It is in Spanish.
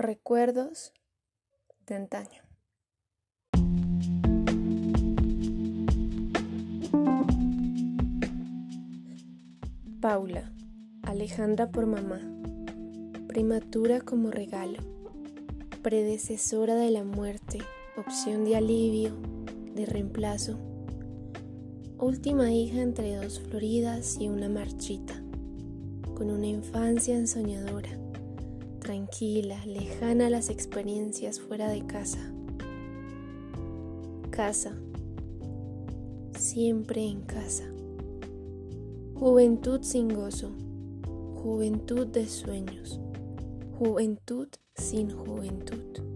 Recuerdos de antaño. Paula, Alejandra por mamá, primatura como regalo, predecesora de la muerte, opción de alivio, de reemplazo, última hija entre dos floridas y una marchita, con una infancia ensoñadora tranquila, lejana a las experiencias fuera de casa. Casa, siempre en casa. Juventud sin gozo, juventud de sueños, juventud sin juventud.